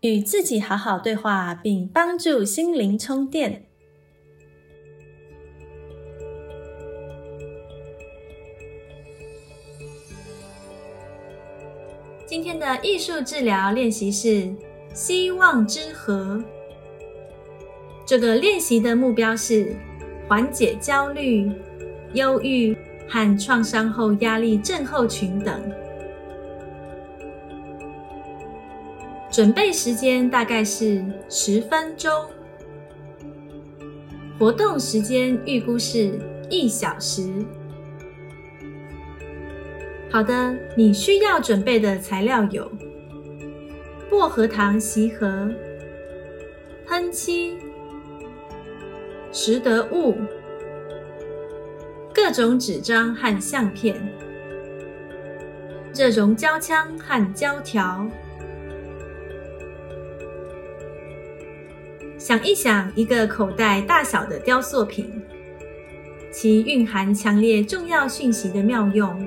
与自己好好对话，并帮助心灵充电。今天的艺术治疗练习是希望之河。这个练习的目标是缓解焦虑、忧郁。和创伤后压力症候群等。准备时间大概是十分钟，活动时间预估是一小时。好的，你需要准备的材料有：薄荷糖锡盒、喷漆、拾得物。各种纸张和相片，热熔胶枪和胶条。想一想，一个口袋大小的雕塑品，其蕴含强烈重要讯息的妙用。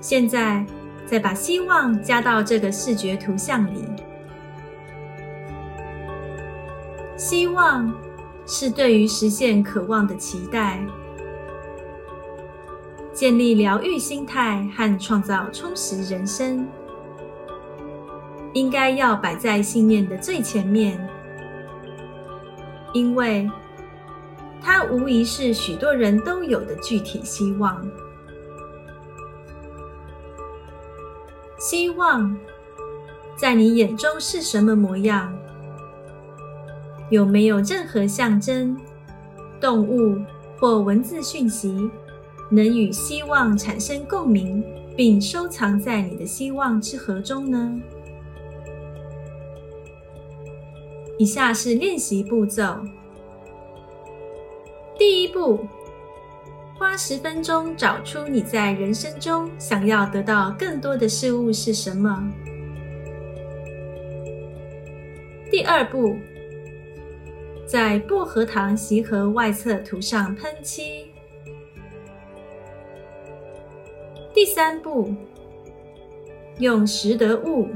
现在，再把希望加到这个视觉图像里，希望。是对于实现渴望的期待，建立疗愈心态和创造充实人生，应该要摆在信念的最前面，因为它无疑是许多人都有的具体希望。希望在你眼中是什么模样？有没有任何象征、动物或文字讯息，能与希望产生共鸣，并收藏在你的希望之盒中呢？以下是练习步骤：第一步，花十分钟找出你在人生中想要得到更多的事物是什么。第二步。在薄荷糖锡盒外侧涂上喷漆。第三步，用拾得物、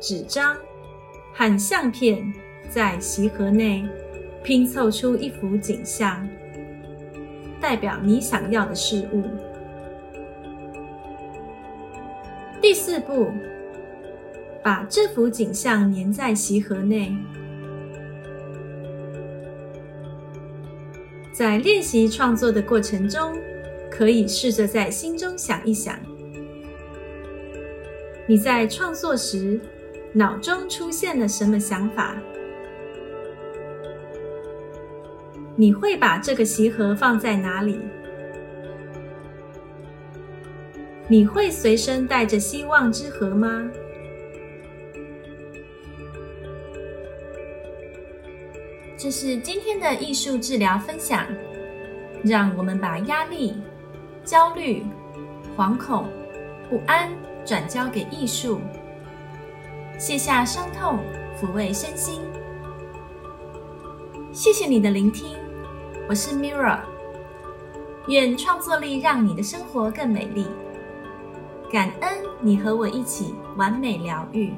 纸张和相片在锡盒内拼凑出一幅景象，代表你想要的事物。第四步，把这幅景象粘在锡盒内。在练习创作的过程中，可以试着在心中想一想：你在创作时脑中出现了什么想法？你会把这个锡盒放在哪里？你会随身带着希望之盒吗？这是今天的艺术治疗分享，让我们把压力、焦虑、惶恐、不安转交给艺术，卸下伤痛，抚慰身心。谢谢你的聆听，我是 Mirra，愿创作力让你的生活更美丽。感恩你和我一起完美疗愈。